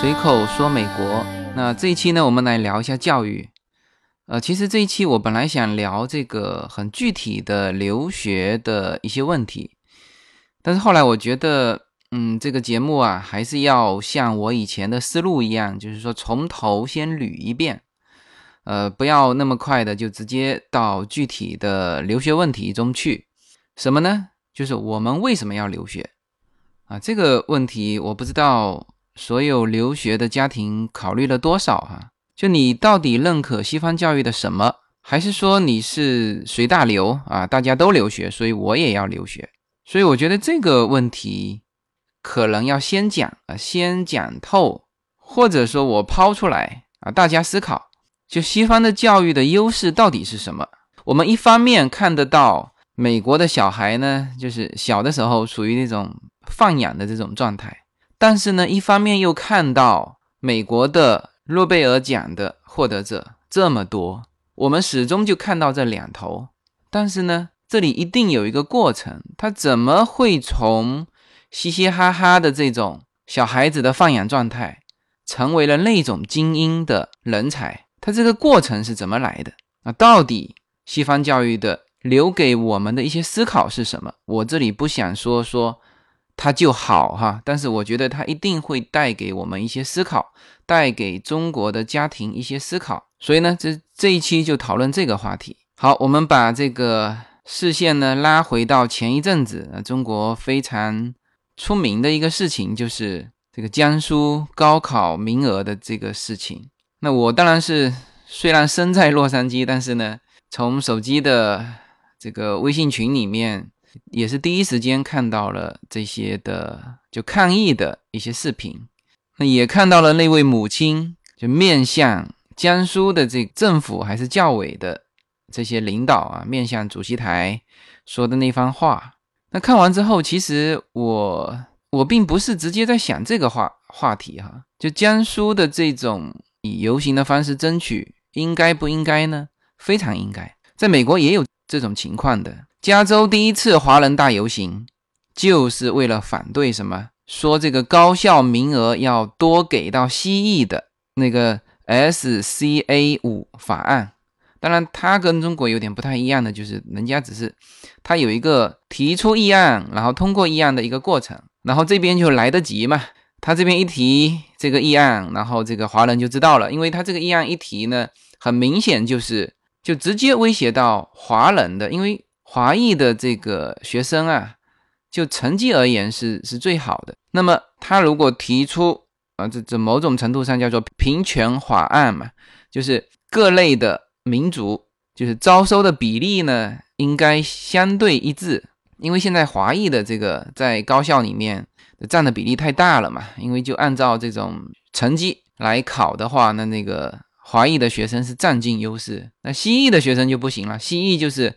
随口说美国。那这一期呢，我们来聊一下教育。呃，其实这一期我本来想聊这个很具体的留学的一些问题，但是后来我觉得，嗯，这个节目啊，还是要像我以前的思路一样，就是说从头先捋一遍，呃，不要那么快的就直接到具体的留学问题中去。什么呢？就是我们为什么要留学啊？这个问题我不知道。所有留学的家庭考虑了多少哈？就你到底认可西方教育的什么？还是说你是随大流啊？大家都留学，所以我也要留学。所以我觉得这个问题可能要先讲啊，先讲透，或者说我抛出来啊，大家思考。就西方的教育的优势到底是什么？我们一方面看得到美国的小孩呢，就是小的时候属于那种放养的这种状态。但是呢，一方面又看到美国的诺贝尔奖的获得者这么多，我们始终就看到这两头。但是呢，这里一定有一个过程，他怎么会从嘻嘻哈哈的这种小孩子的放养状态，成为了那种精英的人才？他这个过程是怎么来的？啊，到底西方教育的留给我们的一些思考是什么？我这里不想说说。它就好哈，但是我觉得它一定会带给我们一些思考，带给中国的家庭一些思考。所以呢，这这一期就讨论这个话题。好，我们把这个视线呢拉回到前一阵子，呃，中国非常出名的一个事情，就是这个江苏高考名额的这个事情。那我当然是虽然身在洛杉矶，但是呢，从手机的这个微信群里面。也是第一时间看到了这些的就抗议的一些视频，那也看到了那位母亲就面向江苏的这政府还是教委的这些领导啊，面向主席台说的那番话。那看完之后，其实我我并不是直接在想这个话话题哈，就江苏的这种以游行的方式争取，应该不应该呢？非常应该，在美国也有这种情况的。加州第一次华人大游行，就是为了反对什么？说这个高校名额要多给到西裔的那个 SCA 五法案。当然，它跟中国有点不太一样的，就是人家只是他有一个提出议案，然后通过议案的一个过程，然后这边就来得及嘛。他这边一提这个议案，然后这个华人就知道了，因为他这个议案一提呢，很明显就是就直接威胁到华人的，因为。华裔的这个学生啊，就成绩而言是是最好的。那么他如果提出啊，这这某种程度上叫做平权法案嘛，就是各类的民族就是招收的比例呢，应该相对一致。因为现在华裔的这个在高校里面占的比例太大了嘛，因为就按照这种成绩来考的话，那那个华裔的学生是占尽优势，那西裔的学生就不行了，西裔就是。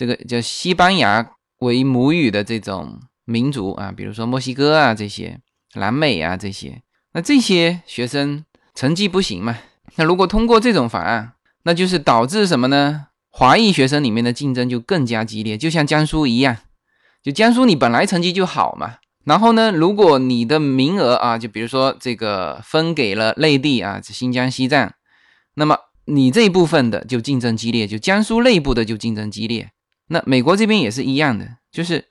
这个叫西班牙为母语的这种民族啊，比如说墨西哥啊这些，南美啊这些，那这些学生成绩不行嘛？那如果通过这种法案，那就是导致什么呢？华裔学生里面的竞争就更加激烈，就像江苏一样，就江苏你本来成绩就好嘛，然后呢，如果你的名额啊，就比如说这个分给了内地啊，新疆、西藏，那么你这一部分的就竞争激烈，就江苏内部的就竞争激烈。那美国这边也是一样的，就是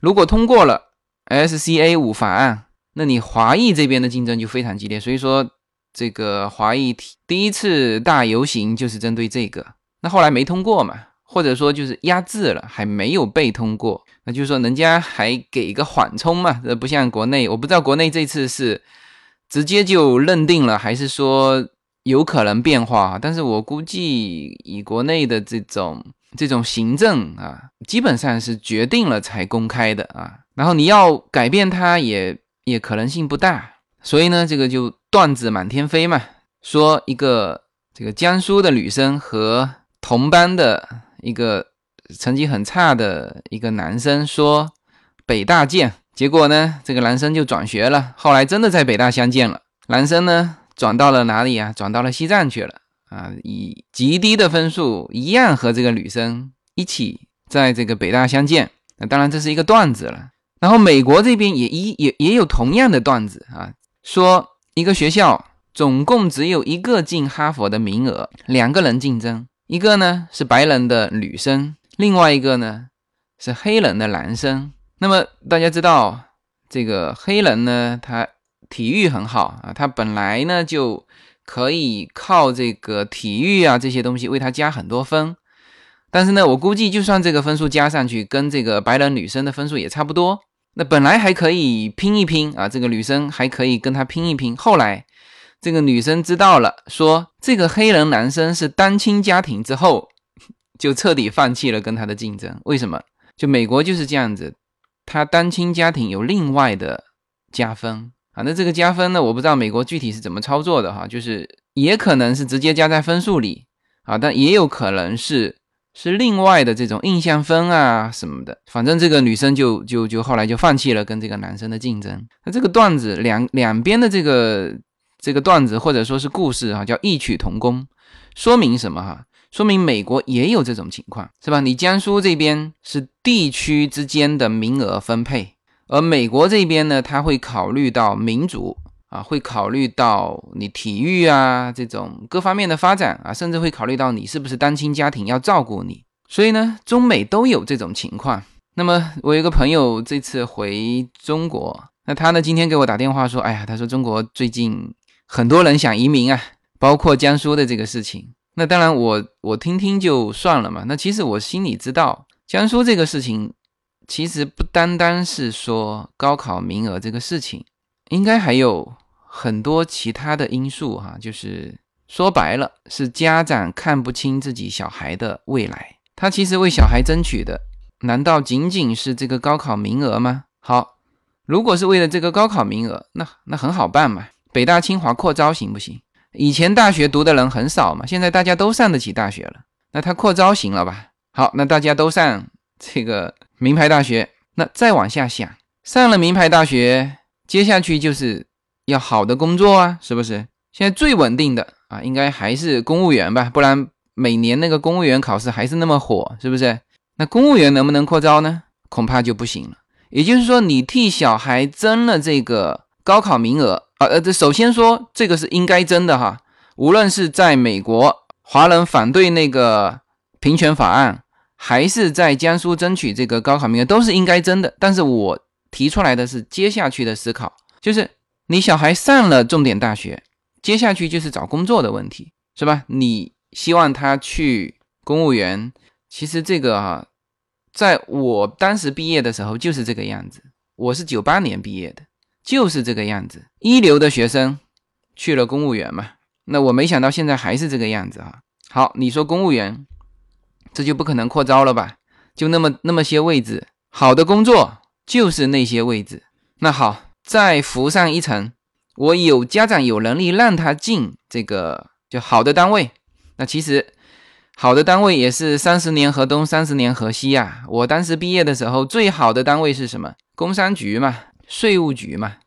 如果通过了 SCA 五法案，那你华裔这边的竞争就非常激烈。所以说，这个华裔第一次大游行就是针对这个。那后来没通过嘛，或者说就是压制了，还没有被通过。那就是说人家还给一个缓冲嘛，这不像国内，我不知道国内这次是直接就认定了，还是说有可能变化。但是我估计以国内的这种。这种行政啊，基本上是决定了才公开的啊，然后你要改变它也也可能性不大，所以呢，这个就段子满天飞嘛，说一个这个江苏的女生和同班的一个成绩很差的一个男生说北大见，结果呢，这个男生就转学了，后来真的在北大相见了，男生呢转到了哪里啊？转到了西藏去了。啊，以极低的分数一样和这个女生一起在这个北大相见，那当然这是一个段子了。然后美国这边也一也也有同样的段子啊，说一个学校总共只有一个进哈佛的名额，两个人竞争，一个呢是白人的女生，另外一个呢是黑人的男生。那么大家知道，这个黑人呢，他体育很好啊，他本来呢就可以靠这个体育啊这些东西为他加很多分。但是呢，我估计就算这个分数加上去，跟这个白人女生的分数也差不多。那本来还可以拼一拼啊，这个女生还可以跟他拼一拼。后来这个女生知道了，说这个黑人男生是单亲家庭之后，就彻底放弃了跟他的竞争。为什么？就美国就是这样子，他单亲家庭有另外的加分啊。那这个加分呢，我不知道美国具体是怎么操作的哈，就是也可能是直接加在分数里啊，但也有可能是。是另外的这种印象分啊什么的，反正这个女生就就就后来就放弃了跟这个男生的竞争。那这个段子两两边的这个这个段子或者说是故事啊，叫异曲同工，说明什么哈？说明美国也有这种情况，是吧？你江苏这边是地区之间的名额分配，而美国这边呢，他会考虑到民主。啊，会考虑到你体育啊这种各方面的发展啊，甚至会考虑到你是不是单亲家庭要照顾你，所以呢，中美都有这种情况。那么我有一个朋友这次回中国，那他呢今天给我打电话说，哎呀，他说中国最近很多人想移民啊，包括江苏的这个事情。那当然我我听听就算了嘛。那其实我心里知道，江苏这个事情其实不单单是说高考名额这个事情。应该还有很多其他的因素哈，就是说白了是家长看不清自己小孩的未来，他其实为小孩争取的，难道仅仅是这个高考名额吗？好，如果是为了这个高考名额，那那很好办嘛，北大清华扩招行不行？以前大学读的人很少嘛，现在大家都上得起大学了，那他扩招行了吧？好，那大家都上这个名牌大学，那再往下想，上了名牌大学。接下去就是要好的工作啊，是不是？现在最稳定的啊，应该还是公务员吧，不然每年那个公务员考试还是那么火，是不是？那公务员能不能扩招呢？恐怕就不行了。也就是说，你替小孩争了这个高考名额啊，呃，这首先说这个是应该争的哈。无论是在美国华人反对那个平权法案，还是在江苏争取这个高考名额，都是应该争的。但是我。提出来的是接下去的思考，就是你小孩上了重点大学，接下去就是找工作的问题，是吧？你希望他去公务员，其实这个哈，在我当时毕业的时候就是这个样子。我是九八年毕业的，就是这个样子，一流的学生去了公务员嘛。那我没想到现在还是这个样子啊。好，你说公务员，这就不可能扩招了吧？就那么那么些位置，好的工作。就是那些位置，那好，再浮上一层，我有家长有能力让他进这个就好的单位，那其实好的单位也是三十年河东，三十年河西呀。我当时毕业的时候，最好的单位是什么？工商局嘛，税务局嘛，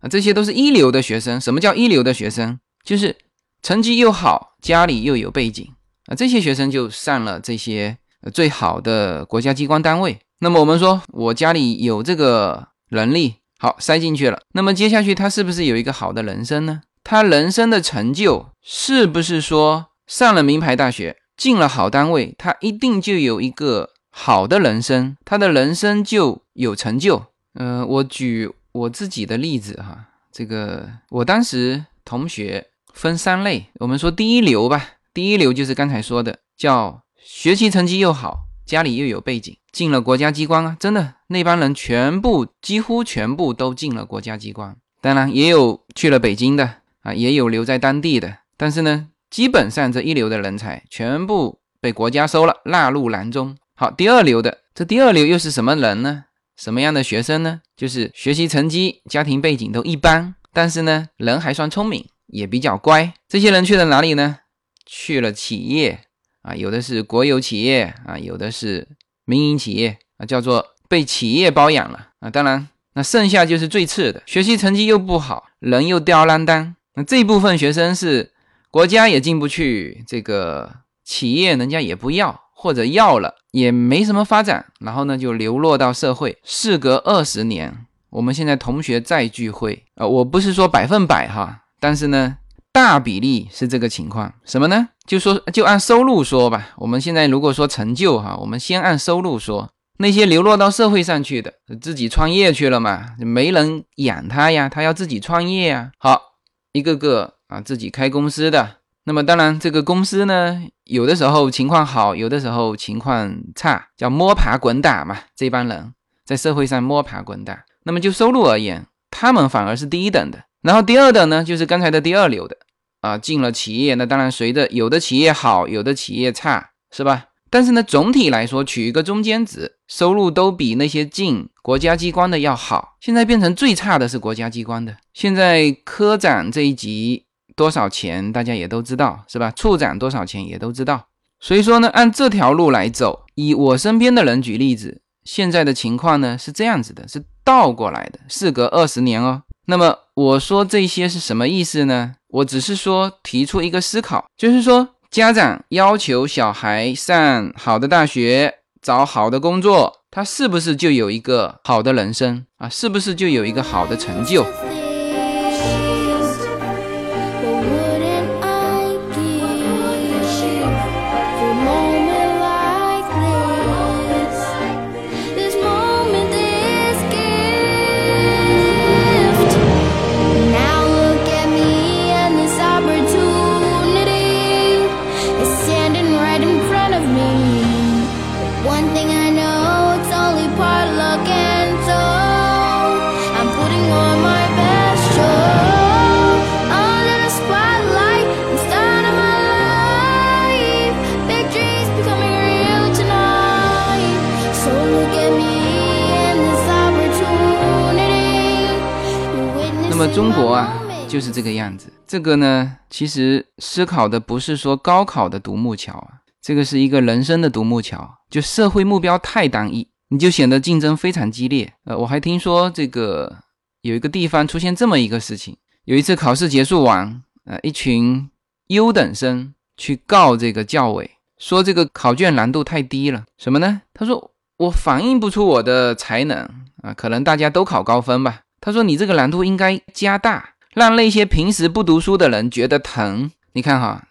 啊，这些都是一流的学生。什么叫一流的学生？就是成绩又好，家里又有背景这些学生就上了这些最好的国家机关单位。那么我们说，我家里有这个能力，好塞进去了。那么接下去他是不是有一个好的人生呢？他人生的成就是不是说上了名牌大学，进了好单位，他一定就有一个好的人生，他的人生就有成就？呃，我举我自己的例子哈，这个我当时同学分三类，我们说第一流吧，第一流就是刚才说的，叫学习成绩又好。家里又有背景，进了国家机关啊！真的，那帮人全部几乎全部都进了国家机关。当然，也有去了北京的啊，也有留在当地的。但是呢，基本上这一流的人才全部被国家收了，纳入囊中。好，第二流的，这第二流又是什么人呢？什么样的学生呢？就是学习成绩、家庭背景都一般，但是呢，人还算聪明，也比较乖。这些人去了哪里呢？去了企业。啊，有的是国有企业啊，有的是民营企业啊，叫做被企业包养了啊。当然，那剩下就是最次的，学习成绩又不好，人又吊儿郎当。那这部分学生是国家也进不去，这个企业人家也不要，或者要了也没什么发展，然后呢就流落到社会。事隔二十年，我们现在同学再聚会啊，我不是说百分百哈，但是呢，大比例是这个情况。什么呢？就说就按收入说吧。我们现在如果说成就哈，我们先按收入说。那些流落到社会上去的，自己创业去了嘛，没人养他呀，他要自己创业呀。好，一个个啊，自己开公司的。那么当然，这个公司呢，有的时候情况好，有的时候情况差，叫摸爬滚打嘛。这帮人在社会上摸爬滚打。那么就收入而言，他们反而是第一等的。然后第二等呢，就是刚才的第二流的啊，进了企业，那当然随着有的企业好，有的企业差，是吧？但是呢，总体来说取一个中间值，收入都比那些进国家机关的要好。现在变成最差的是国家机关的。现在科长这一级多少钱，大家也都知道，是吧？处长多少钱也都知道。所以说呢，按这条路来走，以我身边的人举例子，现在的情况呢是这样子的，是倒过来的。事隔二十年哦，那么我说这些是什么意思呢？我只是说提出一个思考，就是说。家长要求小孩上好的大学，找好的工作，他是不是就有一个好的人生啊？是不是就有一个好的成就？中国啊，就是这个样子。这个呢，其实思考的不是说高考的独木桥啊，这个是一个人生的独木桥。就社会目标太单一，你就显得竞争非常激烈。呃，我还听说这个有一个地方出现这么一个事情：有一次考试结束完，呃，一群优等生去告这个教委，说这个考卷难度太低了。什么呢？他说我反映不出我的才能啊，可能大家都考高分吧。他说：“你这个难度应该加大，让那些平时不读书的人觉得疼。你看哈，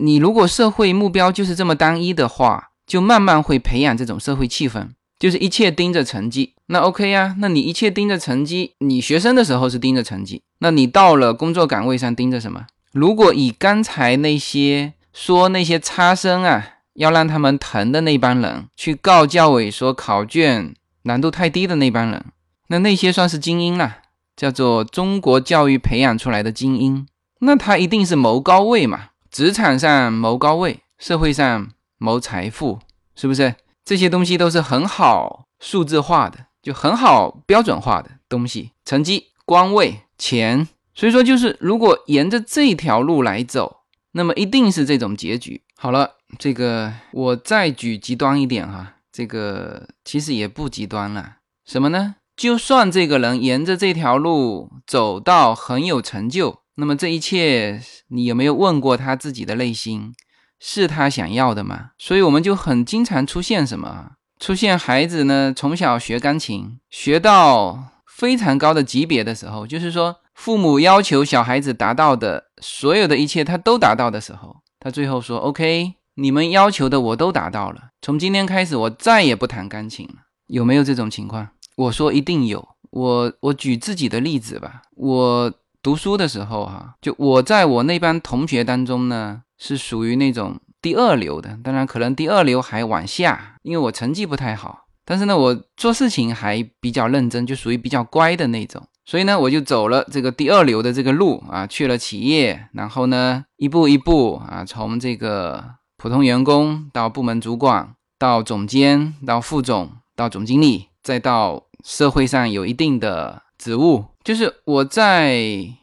你如果社会目标就是这么单一的话，就慢慢会培养这种社会气氛，就是一切盯着成绩。那 OK 呀，那你一切盯着成绩，你学生的时候是盯着成绩，那你到了工作岗位上盯着什么？如果以刚才那些说那些差生啊，要让他们疼的那帮人去告教委说考卷难度太低的那帮人。”那那些算是精英了，叫做中国教育培养出来的精英，那他一定是谋高位嘛？职场上谋高位，社会上谋财富，是不是？这些东西都是很好数字化的，就很好标准化的东西，成绩、官位、钱。所以说，就是如果沿着这条路来走，那么一定是这种结局。好了，这个我再举极端一点哈，这个其实也不极端了，什么呢？就算这个人沿着这条路走到很有成就，那么这一切，你有没有问过他自己的内心，是他想要的吗？所以我们就很经常出现什么？出现孩子呢？从小学钢琴，学到非常高的级别的时候，就是说父母要求小孩子达到的所有的一切，他都达到的时候，他最后说：“OK，你们要求的我都达到了，从今天开始我再也不弹钢琴了。”有没有这种情况？我说一定有，我我举自己的例子吧。我读书的时候，哈，就我在我那班同学当中呢，是属于那种第二流的。当然，可能第二流还往下，因为我成绩不太好。但是呢，我做事情还比较认真，就属于比较乖的那种。所以呢，我就走了这个第二流的这个路啊，去了企业，然后呢，一步一步啊，从这个普通员工到部门主管，到总监，到副总，到总经理，再到。社会上有一定的职务，就是我在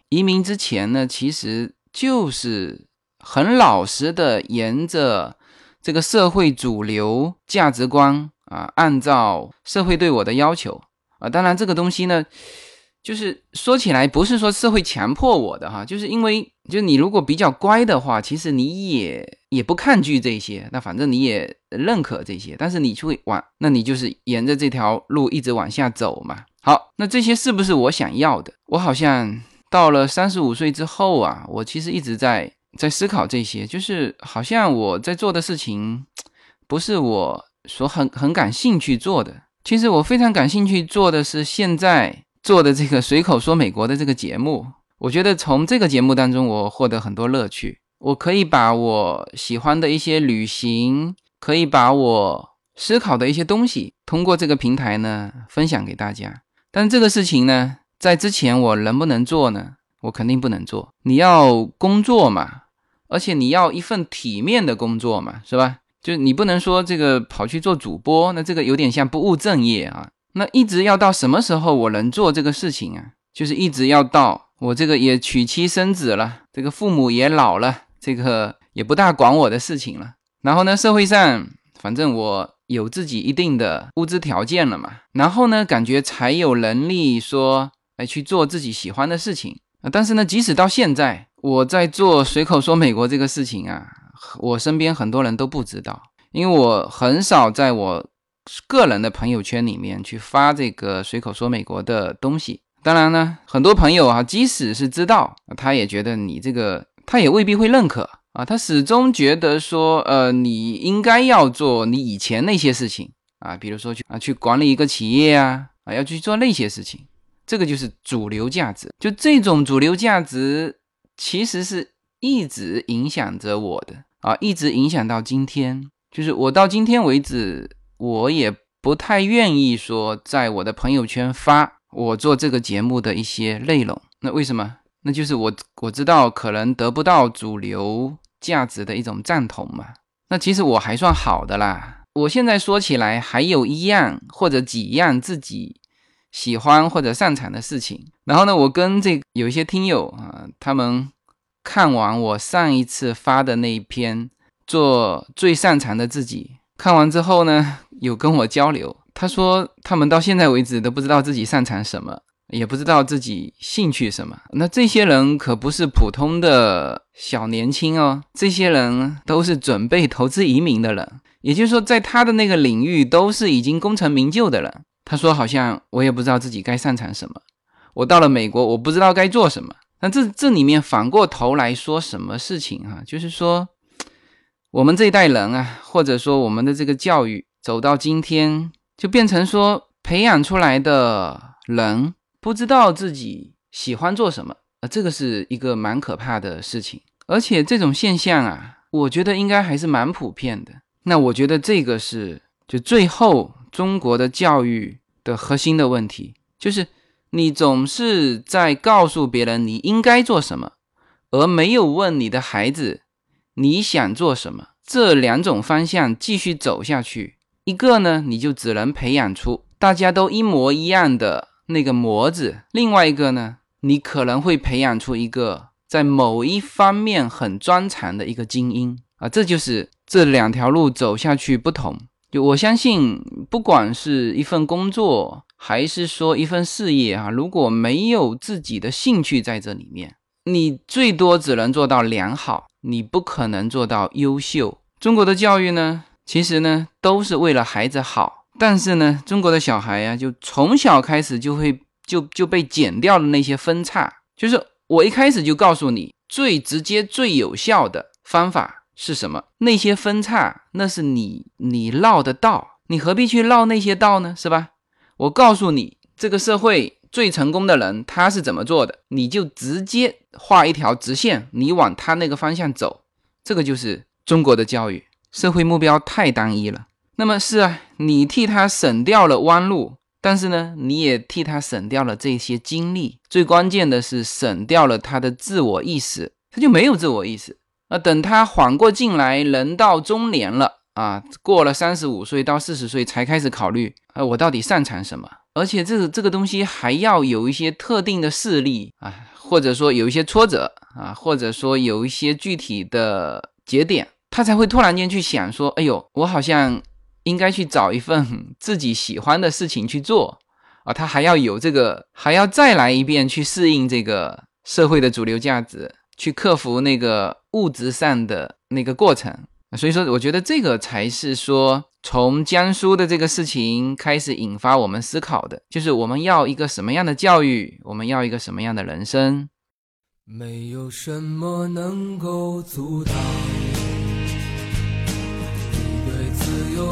移民之前呢，其实就是很老实的沿着这个社会主流价值观啊，按照社会对我的要求啊，当然这个东西呢。就是说起来，不是说社会强迫我的哈，就是因为就你如果比较乖的话，其实你也也不抗拒这些，那反正你也认可这些，但是你去往，那你就是沿着这条路一直往下走嘛。好，那这些是不是我想要的？我好像。到了三十五岁之后啊，我其实一直在在思考这些，就是好像我在做的事情，不是我所很很感兴趣做的。其实我非常感兴趣做的是现在做的这个随口说美国的这个节目。我觉得从这个节目当中，我获得很多乐趣。我可以把我喜欢的一些旅行，可以把我思考的一些东西，通过这个平台呢分享给大家。但这个事情呢，在之前我能不能做呢？我肯定不能做。你要工作嘛，而且你要一份体面的工作嘛，是吧？就你不能说这个跑去做主播，那这个有点像不务正业啊。那一直要到什么时候我能做这个事情啊？就是一直要到。我这个也娶妻生子了，这个父母也老了，这个也不大管我的事情了。然后呢，社会上反正我有自己一定的物质条件了嘛。然后呢，感觉才有能力说，哎，去做自己喜欢的事情。但是呢，即使到现在，我在做随口说美国这个事情啊，我身边很多人都不知道，因为我很少在我个人的朋友圈里面去发这个随口说美国的东西。当然呢，很多朋友啊，即使是知道，他也觉得你这个，他也未必会认可啊。他始终觉得说，呃，你应该要做你以前那些事情啊，比如说去啊，去管理一个企业啊，啊，要去做那些事情。这个就是主流价值。就这种主流价值，其实是一直影响着我的啊，一直影响到今天。就是我到今天为止，我也不太愿意说在我的朋友圈发。我做这个节目的一些内容，那为什么？那就是我我知道可能得不到主流价值的一种赞同嘛。那其实我还算好的啦。我现在说起来，还有一样或者几样自己喜欢或者擅长的事情。然后呢，我跟这有一些听友啊，他们看完我上一次发的那一篇做最擅长的自己，看完之后呢，有跟我交流。他说，他们到现在为止都不知道自己擅长什么，也不知道自己兴趣什么。那这些人可不是普通的小年轻哦，这些人都是准备投资移民的人，也就是说，在他的那个领域都是已经功成名就的人。他说，好像我也不知道自己该擅长什么。我到了美国，我不知道该做什么。那这这里面反过头来说什么事情哈？就是说，我们这一代人啊，或者说我们的这个教育走到今天。就变成说，培养出来的人不知道自己喜欢做什么，呃，这个是一个蛮可怕的事情。而且这种现象啊，我觉得应该还是蛮普遍的。那我觉得这个是就最后中国的教育的核心的问题，就是你总是在告诉别人你应该做什么，而没有问你的孩子你想做什么。这两种方向继续走下去。一个呢，你就只能培养出大家都一模一样的那个模子；另外一个呢，你可能会培养出一个在某一方面很专长的一个精英啊。这就是这两条路走下去不同。就我相信，不管是一份工作，还是说一份事业啊，如果没有自己的兴趣在这里面，你最多只能做到良好，你不可能做到优秀。中国的教育呢？其实呢，都是为了孩子好，但是呢，中国的小孩呀，就从小开始就会就就被剪掉了那些分叉。就是我一开始就告诉你，最直接、最有效的方法是什么？那些分叉，那是你你绕的道，你何必去绕那些道呢？是吧？我告诉你，这个社会最成功的人他是怎么做的，你就直接画一条直线，你往他那个方向走，这个就是中国的教育。社会目标太单一了，那么是啊，你替他省掉了弯路，但是呢，你也替他省掉了这些精力，最关键的是省掉了他的自我意识，他就没有自我意识啊。等他缓过劲来，人到中年了啊，过了三十五岁到四十岁才开始考虑，啊，我到底擅长什么？而且这个这个东西还要有一些特定的事例啊，或者说有一些挫折啊，或者说有一些具体的节点。他才会突然间去想说：“哎呦，我好像应该去找一份自己喜欢的事情去做啊！”他还要有这个，还要再来一遍去适应这个社会的主流价值，去克服那个物质上的那个过程。所以说，我觉得这个才是说从江苏的这个事情开始引发我们思考的，就是我们要一个什么样的教育，我们要一个什么样的人生。没有什么能够阻挡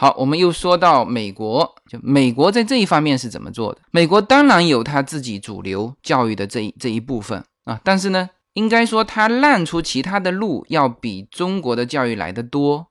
好，我们又说到美国，就美国在这一方面是怎么做的？美国当然有他自己主流教育的这一这一部分啊，但是呢，应该说他让出其他的路要比中国的教育来得多。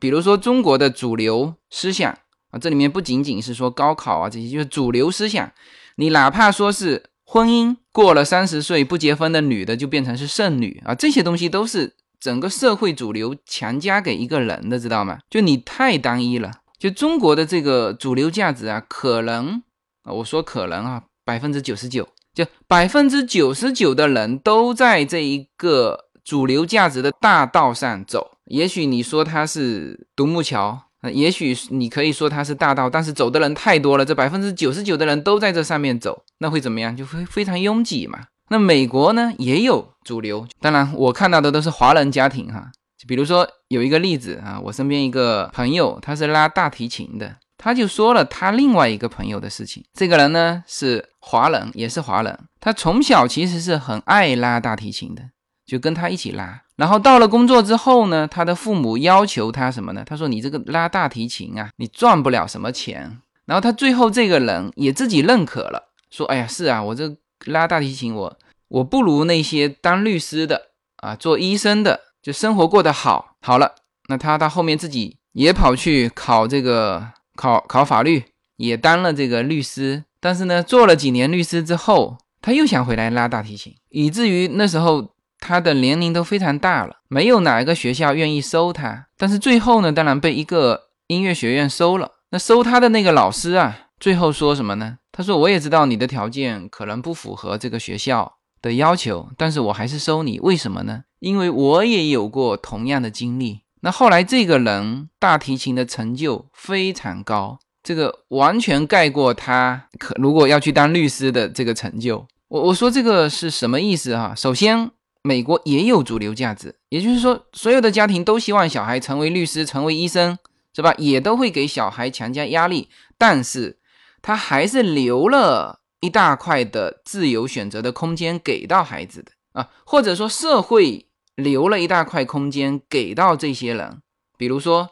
比如说中国的主流思想啊，这里面不仅仅是说高考啊这些，就是主流思想。你哪怕说是婚姻过了三十岁不结婚的女的就变成是剩女啊，这些东西都是。整个社会主流强加给一个人的，知道吗？就你太单一了。就中国的这个主流价值啊，可能啊，我说可能啊，百分之九十九，就百分之九十九的人都在这一个主流价值的大道上走。也许你说它是独木桥，也许你可以说它是大道，但是走的人太多了，这百分之九十九的人都在这上面走，那会怎么样？就会非常拥挤嘛。那美国呢也有主流，当然我看到的都是华人家庭哈。比如说有一个例子啊，我身边一个朋友他是拉大提琴的，他就说了他另外一个朋友的事情。这个人呢是华人，也是华人，他从小其实是很爱拉大提琴的，就跟他一起拉。然后到了工作之后呢，他的父母要求他什么呢？他说你这个拉大提琴啊，你赚不了什么钱。然后他最后这个人也自己认可了，说哎呀是啊，我这。拉大提琴，我我不如那些当律师的啊，做医生的，就生活过得好。好了，那他到后面自己也跑去考这个考考法律，也当了这个律师。但是呢，做了几年律师之后，他又想回来拉大提琴，以至于那时候他的年龄都非常大了，没有哪一个学校愿意收他。但是最后呢，当然被一个音乐学院收了。那收他的那个老师啊，最后说什么呢？他说：“我也知道你的条件可能不符合这个学校的要求，但是我还是收你。为什么呢？因为我也有过同样的经历。那后来这个人大提琴的成就非常高，这个完全盖过他可如果要去当律师的这个成就。我我说这个是什么意思哈？首先，美国也有主流价值，也就是说，所有的家庭都希望小孩成为律师、成为医生，是吧？也都会给小孩强加压力，但是。”他还是留了一大块的自由选择的空间给到孩子的啊，或者说社会留了一大块空间给到这些人。比如说，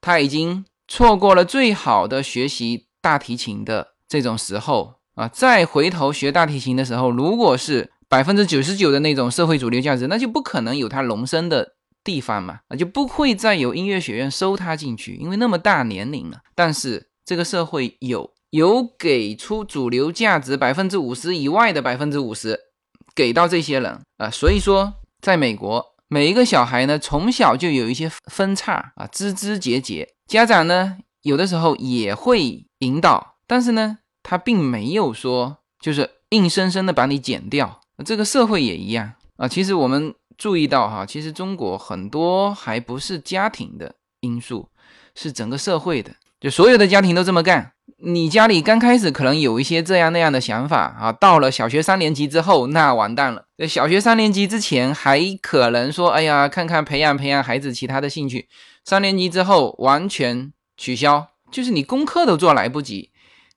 他已经错过了最好的学习大提琴的这种时候啊，再回头学大提琴的时候，如果是百分之九十九的那种社会主流价值，那就不可能有他容身的地方嘛，啊，就不会再有音乐学院收他进去，因为那么大年龄了。但是这个社会有。有给出主流价值百分之五十以外的百分之五十，给到这些人啊，所以说，在美国，每一个小孩呢，从小就有一些分叉啊，枝枝节节，家长呢，有的时候也会引导，但是呢，他并没有说就是硬生生的把你剪掉。这个社会也一样啊，其实我们注意到哈，其实中国很多还不是家庭的因素，是整个社会的，就所有的家庭都这么干。你家里刚开始可能有一些这样那样的想法啊，到了小学三年级之后，那完蛋了。小学三年级之前还可能说，哎呀，看看培养培养孩子其他的兴趣。三年级之后完全取消，就是你功课都做来不及，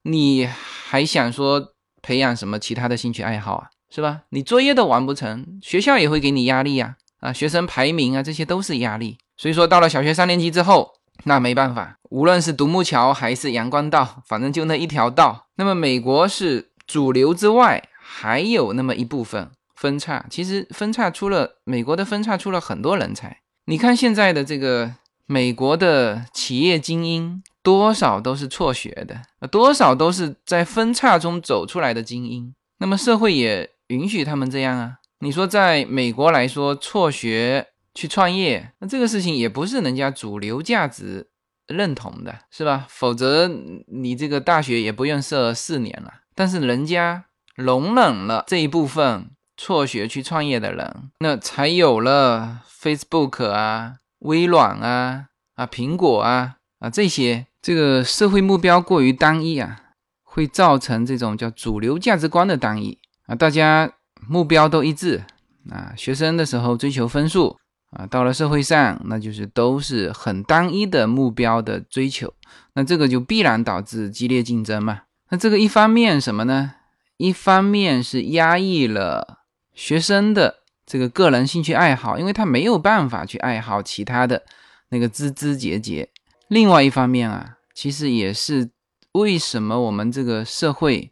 你还想说培养什么其他的兴趣爱好啊？是吧？你作业都完不成，学校也会给你压力呀，啊，学生排名啊，这些都是压力。所以说到了小学三年级之后。那没办法，无论是独木桥还是阳光道，反正就那一条道。那么美国是主流之外，还有那么一部分分叉。其实分叉出了美国的分叉出了很多人才。你看现在的这个美国的企业精英，多少都是辍学的，多少都是在分叉中走出来的精英。那么社会也允许他们这样啊？你说在美国来说，辍学。去创业，那这个事情也不是人家主流价值认同的，是吧？否则你这个大学也不用设四年了。但是人家容忍了这一部分辍学去创业的人，那才有了 Facebook 啊、微软啊、啊苹果啊啊这些。这个社会目标过于单一啊，会造成这种叫主流价值观的单一啊。大家目标都一致啊，学生的时候追求分数。啊，到了社会上，那就是都是很单一的目标的追求，那这个就必然导致激烈竞争嘛。那这个一方面什么呢？一方面是压抑了学生的这个个人兴趣爱好，因为他没有办法去爱好其他的那个枝枝节节。另外一方面啊，其实也是为什么我们这个社会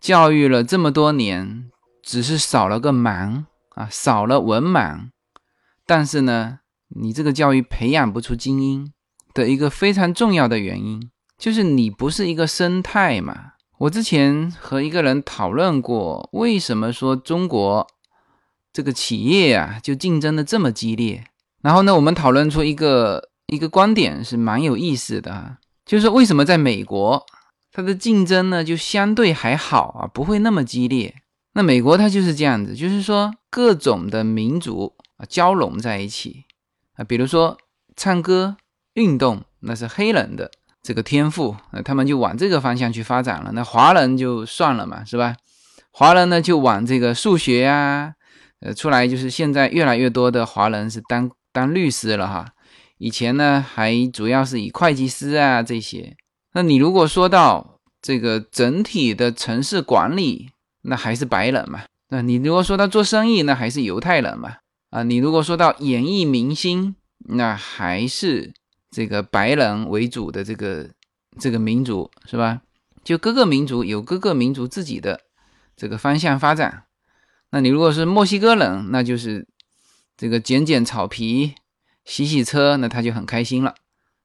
教育了这么多年，只是少了个盲啊，少了文盲。但是呢，你这个教育培养不出精英的一个非常重要的原因，就是你不是一个生态嘛。我之前和一个人讨论过，为什么说中国这个企业啊就竞争的这么激烈？然后呢，我们讨论出一个一个观点是蛮有意思的，就是为什么在美国它的竞争呢就相对还好啊，不会那么激烈。那美国它就是这样子，就是说各种的民族。啊，交融在一起啊，比如说唱歌、运动，那是黑人的这个天赋，那他们就往这个方向去发展了。那华人就算了嘛，是吧？华人呢就往这个数学啊，呃，出来就是现在越来越多的华人是当当律师了哈。以前呢还主要是以会计师啊这些。那你如果说到这个整体的城市管理，那还是白人嘛。那你如果说到做生意，那还是犹太人嘛。啊，你如果说到演艺明星，那还是这个白人为主的这个这个民族是吧？就各个民族有各个民族自己的这个方向发展。那你如果是墨西哥人，那就是这个剪剪草皮、洗洗车，那他就很开心了，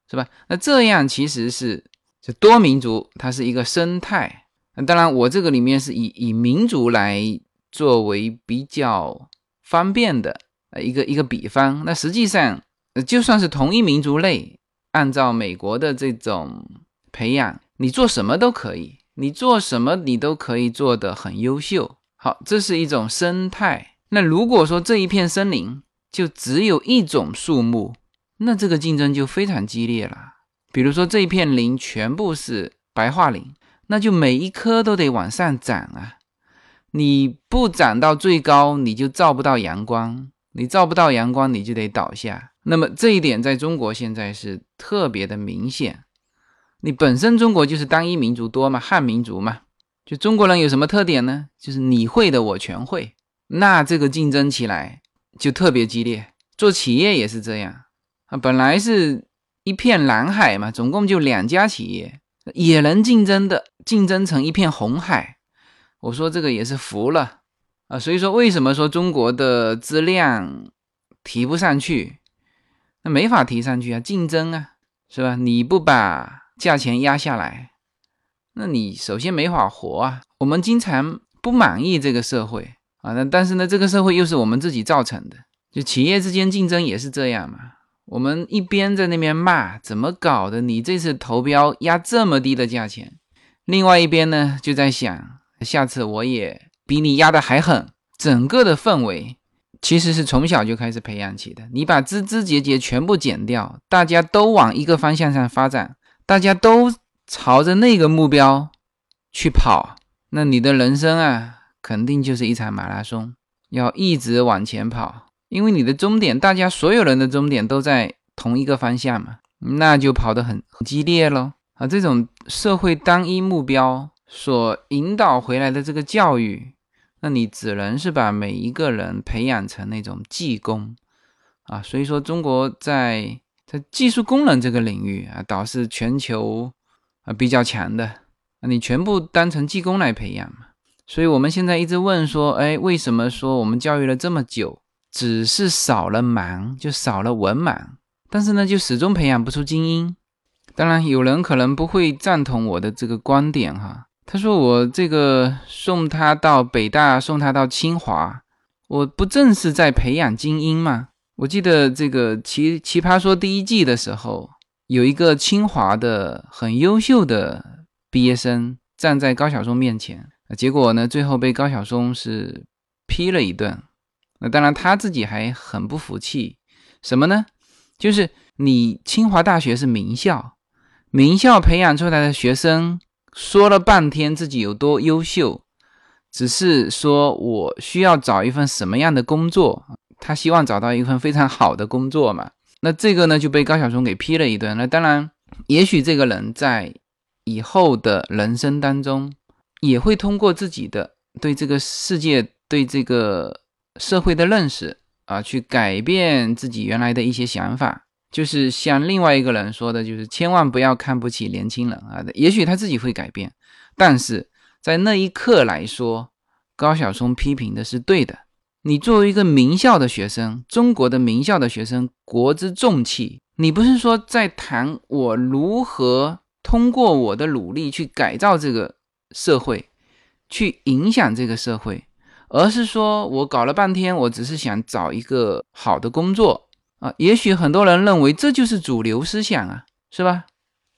是吧？那这样其实是就多民族，它是一个生态。那当然，我这个里面是以以民族来作为比较方便的。呃，一个一个比方，那实际上，就算是同一民族类，按照美国的这种培养，你做什么都可以，你做什么你都可以做得很优秀。好，这是一种生态。那如果说这一片森林就只有一种树木，那这个竞争就非常激烈了。比如说这一片林全部是白桦林，那就每一棵都得往上长啊，你不长到最高，你就照不到阳光。你照不到阳光，你就得倒下。那么这一点在中国现在是特别的明显。你本身中国就是单一民族多嘛，汉民族嘛，就中国人有什么特点呢？就是你会的我全会，那这个竞争起来就特别激烈。做企业也是这样啊，本来是一片蓝海嘛，总共就两家企业也能竞争的，竞争成一片红海。我说这个也是服了。啊，所以说为什么说中国的质量提不上去？那没法提上去啊，竞争啊，是吧？你不把价钱压下来，那你首先没法活啊。我们经常不满意这个社会啊，那但是呢，这个社会又是我们自己造成的，就企业之间竞争也是这样嘛。我们一边在那边骂怎么搞的，你这次投标压这么低的价钱，另外一边呢就在想，下次我也。比你压的还狠，整个的氛围其实是从小就开始培养起的。你把枝枝节节全部剪掉，大家都往一个方向上发展，大家都朝着那个目标去跑，那你的人生啊，肯定就是一场马拉松，要一直往前跑，因为你的终点，大家所有人的终点都在同一个方向嘛，那就跑得很很激烈喽。啊，这种社会单一目标所引导回来的这个教育。那你只能是把每一个人培养成那种技工啊，所以说中国在在技术工人这个领域啊，倒是全球啊比较强的。那你全部当成技工来培养嘛？所以我们现在一直问说，哎，为什么说我们教育了这么久，只是少了盲，就少了文盲，但是呢，就始终培养不出精英？当然，有人可能不会赞同我的这个观点哈。他说我这个送他到北大，送他到清华，我不正是在培养精英吗？我记得这个《奇奇葩说》第一季的时候，有一个清华的很优秀的毕业生站在高晓松面前，结果呢，最后被高晓松是批了一顿。那当然他自己还很不服气，什么呢？就是你清华大学是名校，名校培养出来的学生，说了半天自己有多优秀，只是说我需要找一份什么样的工作。他希望找到一份非常好的工作嘛？那这个呢就被高晓松给批了一顿。那当然，也许这个人在以后的人生当中，也会通过自己的对这个世界、对这个社会的认识啊，去改变自己原来的一些想法。就是像另外一个人说的，就是千万不要看不起年轻人啊。也许他自己会改变，但是在那一刻来说，高晓松批评的是对的。你作为一个名校的学生，中国的名校的学生，国之重器。你不是说在谈我如何通过我的努力去改造这个社会，去影响这个社会，而是说我搞了半天，我只是想找一个好的工作啊。也许很多人认为这就是主流思想啊，是吧？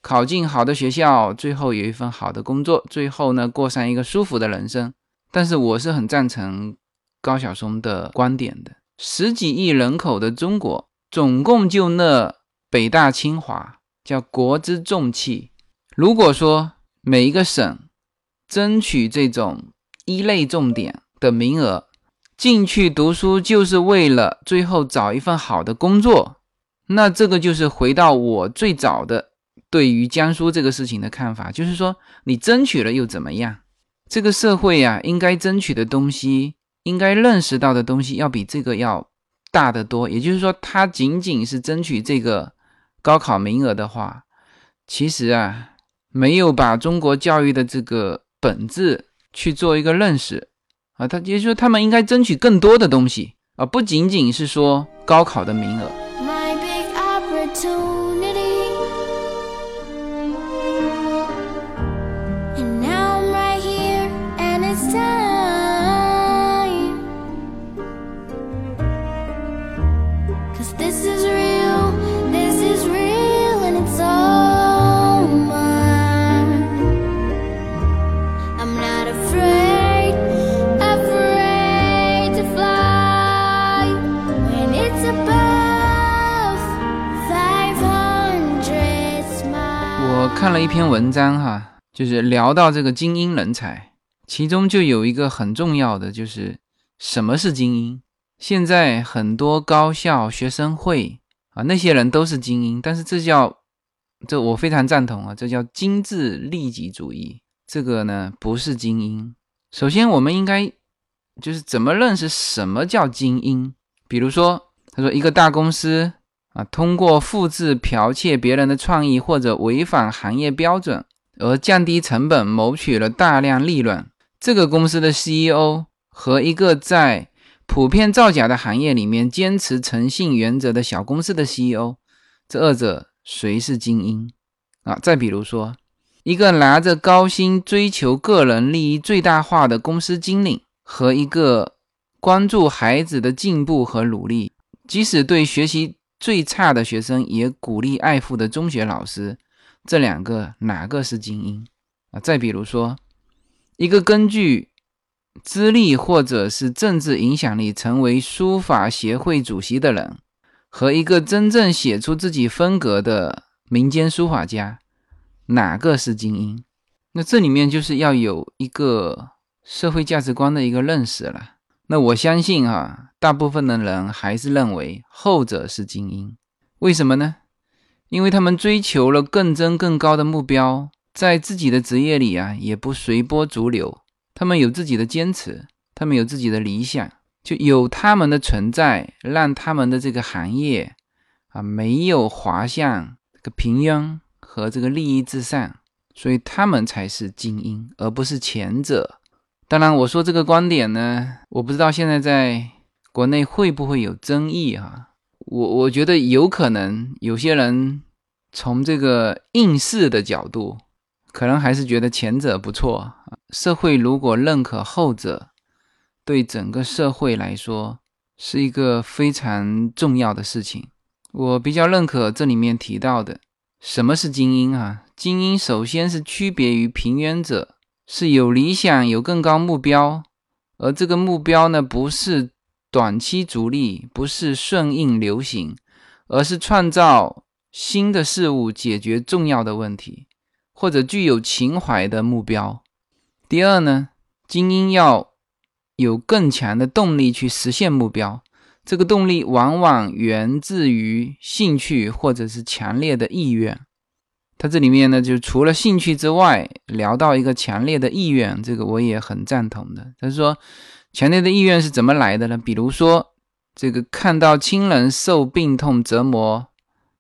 考进好的学校，最后有一份好的工作，最后呢过上一个舒服的人生。但是我是很赞成。高晓松的观点的，十几亿人口的中国，总共就那北大清华叫国之重器。如果说每一个省争取这种一类重点的名额进去读书，就是为了最后找一份好的工作，那这个就是回到我最早的对于江苏这个事情的看法，就是说你争取了又怎么样？这个社会呀，应该争取的东西。应该认识到的东西要比这个要大得多，也就是说，他仅仅是争取这个高考名额的话，其实啊，没有把中国教育的这个本质去做一个认识啊，他也就是说，他们应该争取更多的东西啊，不仅仅是说高考的名额。看了一篇文章哈，就是聊到这个精英人才，其中就有一个很重要的，就是什么是精英。现在很多高校学生会啊，那些人都是精英，但是这叫这我非常赞同啊，这叫精致利己主义。这个呢不是精英。首先，我们应该就是怎么认识什么叫精英？比如说，他说一个大公司。啊，通过复制、剽窃别人的创意或者违反行业标准而降低成本，谋取了大量利润。这个公司的 CEO 和一个在普遍造假的行业里面坚持诚信原则的小公司的 CEO，这二者谁是精英？啊，再比如说，一个拿着高薪追求个人利益最大化的公司经理和一个关注孩子的进步和努力，即使对学习。最差的学生也鼓励爱护的中学老师，这两个哪个是精英啊？再比如说，一个根据资历或者是政治影响力成为书法协会主席的人，和一个真正写出自己风格的民间书法家，哪个是精英？那这里面就是要有一个社会价值观的一个认识了。那我相信哈，大部分的人还是认为后者是精英。为什么呢？因为他们追求了更真更高的目标，在自己的职业里啊，也不随波逐流。他们有自己的坚持，他们有自己的理想，就有他们的存在，让他们的这个行业啊，没有滑向这个平庸和这个利益至上，所以他们才是精英，而不是前者。当然，我说这个观点呢，我不知道现在在国内会不会有争议啊？我我觉得有可能，有些人从这个应试的角度，可能还是觉得前者不错。社会如果认可后者，对整个社会来说是一个非常重要的事情。我比较认可这里面提到的，什么是精英啊？精英首先是区别于平庸者，是有理想、有更高目标，而这个目标呢，不是短期逐利，不是顺应流行，而是创造新的事物，解决重要的问题，或者具有情怀的目标。第二呢，精英要有更强的动力去实现目标。这个动力往往源自于兴趣或者是强烈的意愿。他这里面呢，就除了兴趣之外，聊到一个强烈的意愿，这个我也很赞同的。他说，强烈的意愿是怎么来的呢？比如说，这个看到亲人受病痛折磨，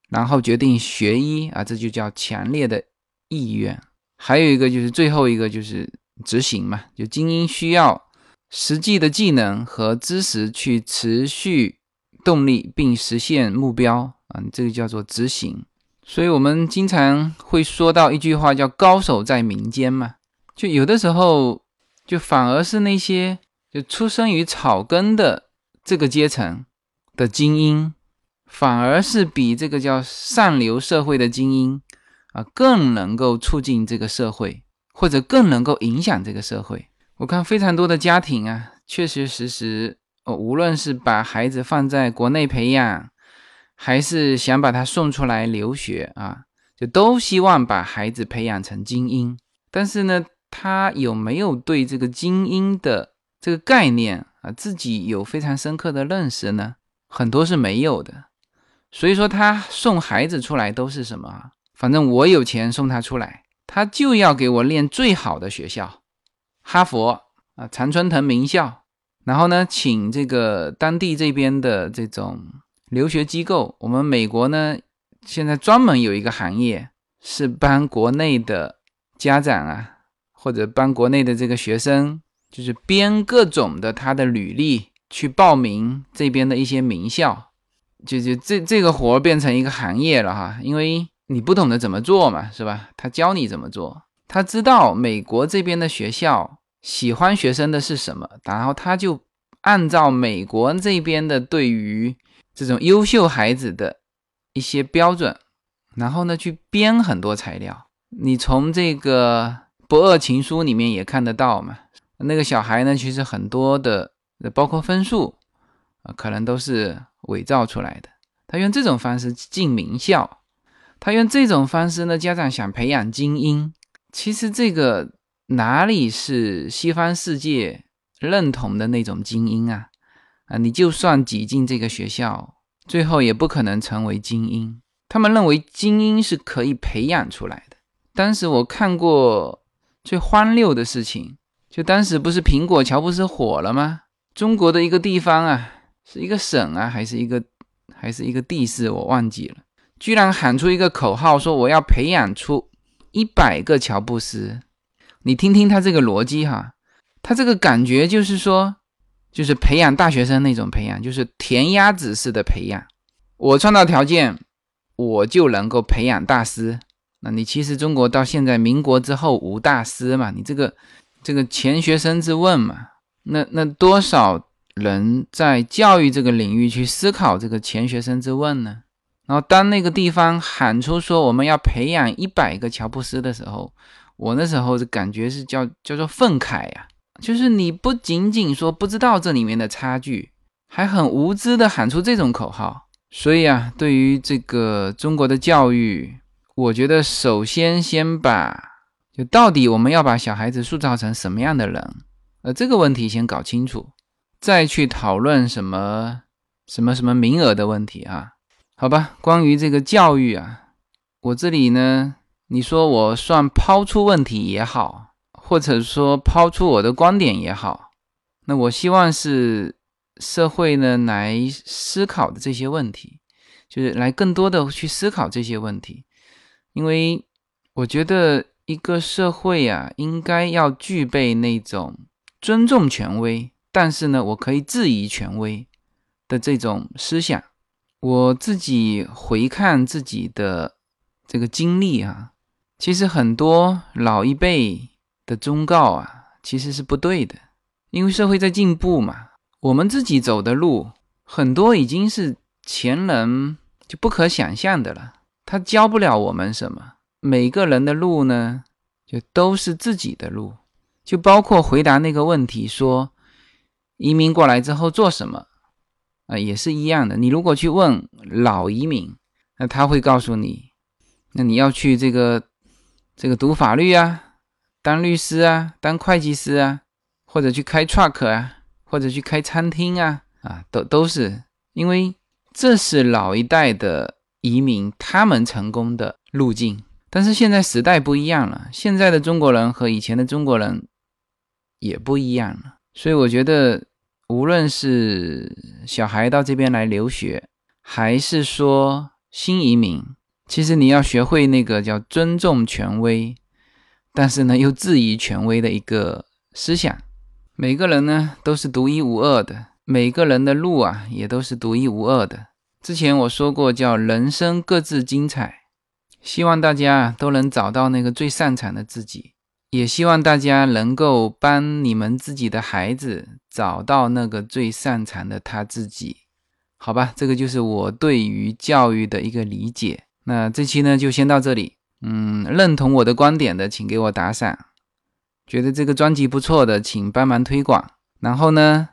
然后决定学医啊，这就叫强烈的意愿。还有一个就是最后一个就是执行嘛，就精英需要。实际的技能和知识去持续动力并实现目标啊，这个叫做执行。所以，我们经常会说到一句话，叫“高手在民间”嘛。就有的时候，就反而是那些就出生于草根的这个阶层的精英，反而是比这个叫上流社会的精英啊，更能够促进这个社会，或者更能够影响这个社会。我看非常多的家庭啊，确确实实，哦，无论是把孩子放在国内培养，还是想把他送出来留学啊，就都希望把孩子培养成精英。但是呢，他有没有对这个精英的这个概念啊，自己有非常深刻的认识呢？很多是没有的。所以说，他送孩子出来都是什么？反正我有钱送他出来，他就要给我练最好的学校。哈佛啊，常春藤名校，然后呢，请这个当地这边的这种留学机构。我们美国呢，现在专门有一个行业是帮国内的家长啊，或者帮国内的这个学生，就是编各种的他的履历去报名这边的一些名校。就就这这个活变成一个行业了哈，因为你不懂得怎么做嘛，是吧？他教你怎么做。他知道美国这边的学校喜欢学生的是什么，然后他就按照美国这边的对于这种优秀孩子的一些标准，然后呢去编很多材料。你从这个《不二情书》里面也看得到嘛，那个小孩呢，其实很多的，包括分数啊，可能都是伪造出来的。他用这种方式进名校，他用这种方式呢，家长想培养精英。其实这个哪里是西方世界认同的那种精英啊？啊，你就算挤进这个学校，最后也不可能成为精英。他们认为精英是可以培养出来的。当时我看过最荒谬的事情，就当时不是苹果乔布斯火了吗？中国的一个地方啊，是一个省啊，还是一个还是一个地市，我忘记了，居然喊出一个口号，说我要培养出。一百个乔布斯，你听听他这个逻辑哈，他这个感觉就是说，就是培养大学生那种培养，就是填鸭子式的培养。我创造条件，我就能够培养大师。那你其实中国到现在民国之后无大师嘛？你这个这个钱学森之问嘛？那那多少人在教育这个领域去思考这个钱学森之问呢？然后当那个地方喊出说我们要培养一百个乔布斯的时候，我那时候的感觉是叫叫做愤慨呀，就是你不仅仅说不知道这里面的差距，还很无知的喊出这种口号。所以啊，对于这个中国的教育，我觉得首先先把就到底我们要把小孩子塑造成什么样的人，呃，这个问题先搞清楚，再去讨论什么什么什么名额的问题啊。好吧，关于这个教育啊，我这里呢，你说我算抛出问题也好，或者说抛出我的观点也好，那我希望是社会呢来思考的这些问题，就是来更多的去思考这些问题，因为我觉得一个社会啊，应该要具备那种尊重权威，但是呢，我可以质疑权威的这种思想。我自己回看自己的这个经历啊，其实很多老一辈的忠告啊，其实是不对的，因为社会在进步嘛，我们自己走的路很多已经是前人。就不可想象的了，他教不了我们什么。每个人的路呢，就都是自己的路，就包括回答那个问题，说移民过来之后做什么啊，也是一样的。你如果去问老移民，那他会告诉你，那你要去这个这个读法律啊，当律师啊，当会计师啊，或者去开 truck 啊，或者去开餐厅啊，啊，都都是因为。这是老一代的移民他们成功的路径，但是现在时代不一样了，现在的中国人和以前的中国人也不一样了，所以我觉得，无论是小孩到这边来留学，还是说新移民，其实你要学会那个叫尊重权威，但是呢又质疑权威的一个思想。每个人呢都是独一无二的。每个人的路啊，也都是独一无二的。之前我说过，叫人生各自精彩。希望大家都能找到那个最擅长的自己，也希望大家能够帮你们自己的孩子找到那个最擅长的他自己。好吧，这个就是我对于教育的一个理解。那这期呢，就先到这里。嗯，认同我的观点的，请给我打赏；觉得这个专辑不错的，请帮忙推广。然后呢？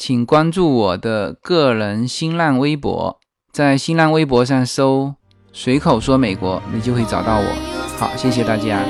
请关注我的个人新浪微博，在新浪微博上搜“随口说美国”，你就会找到我。好，谢谢大家。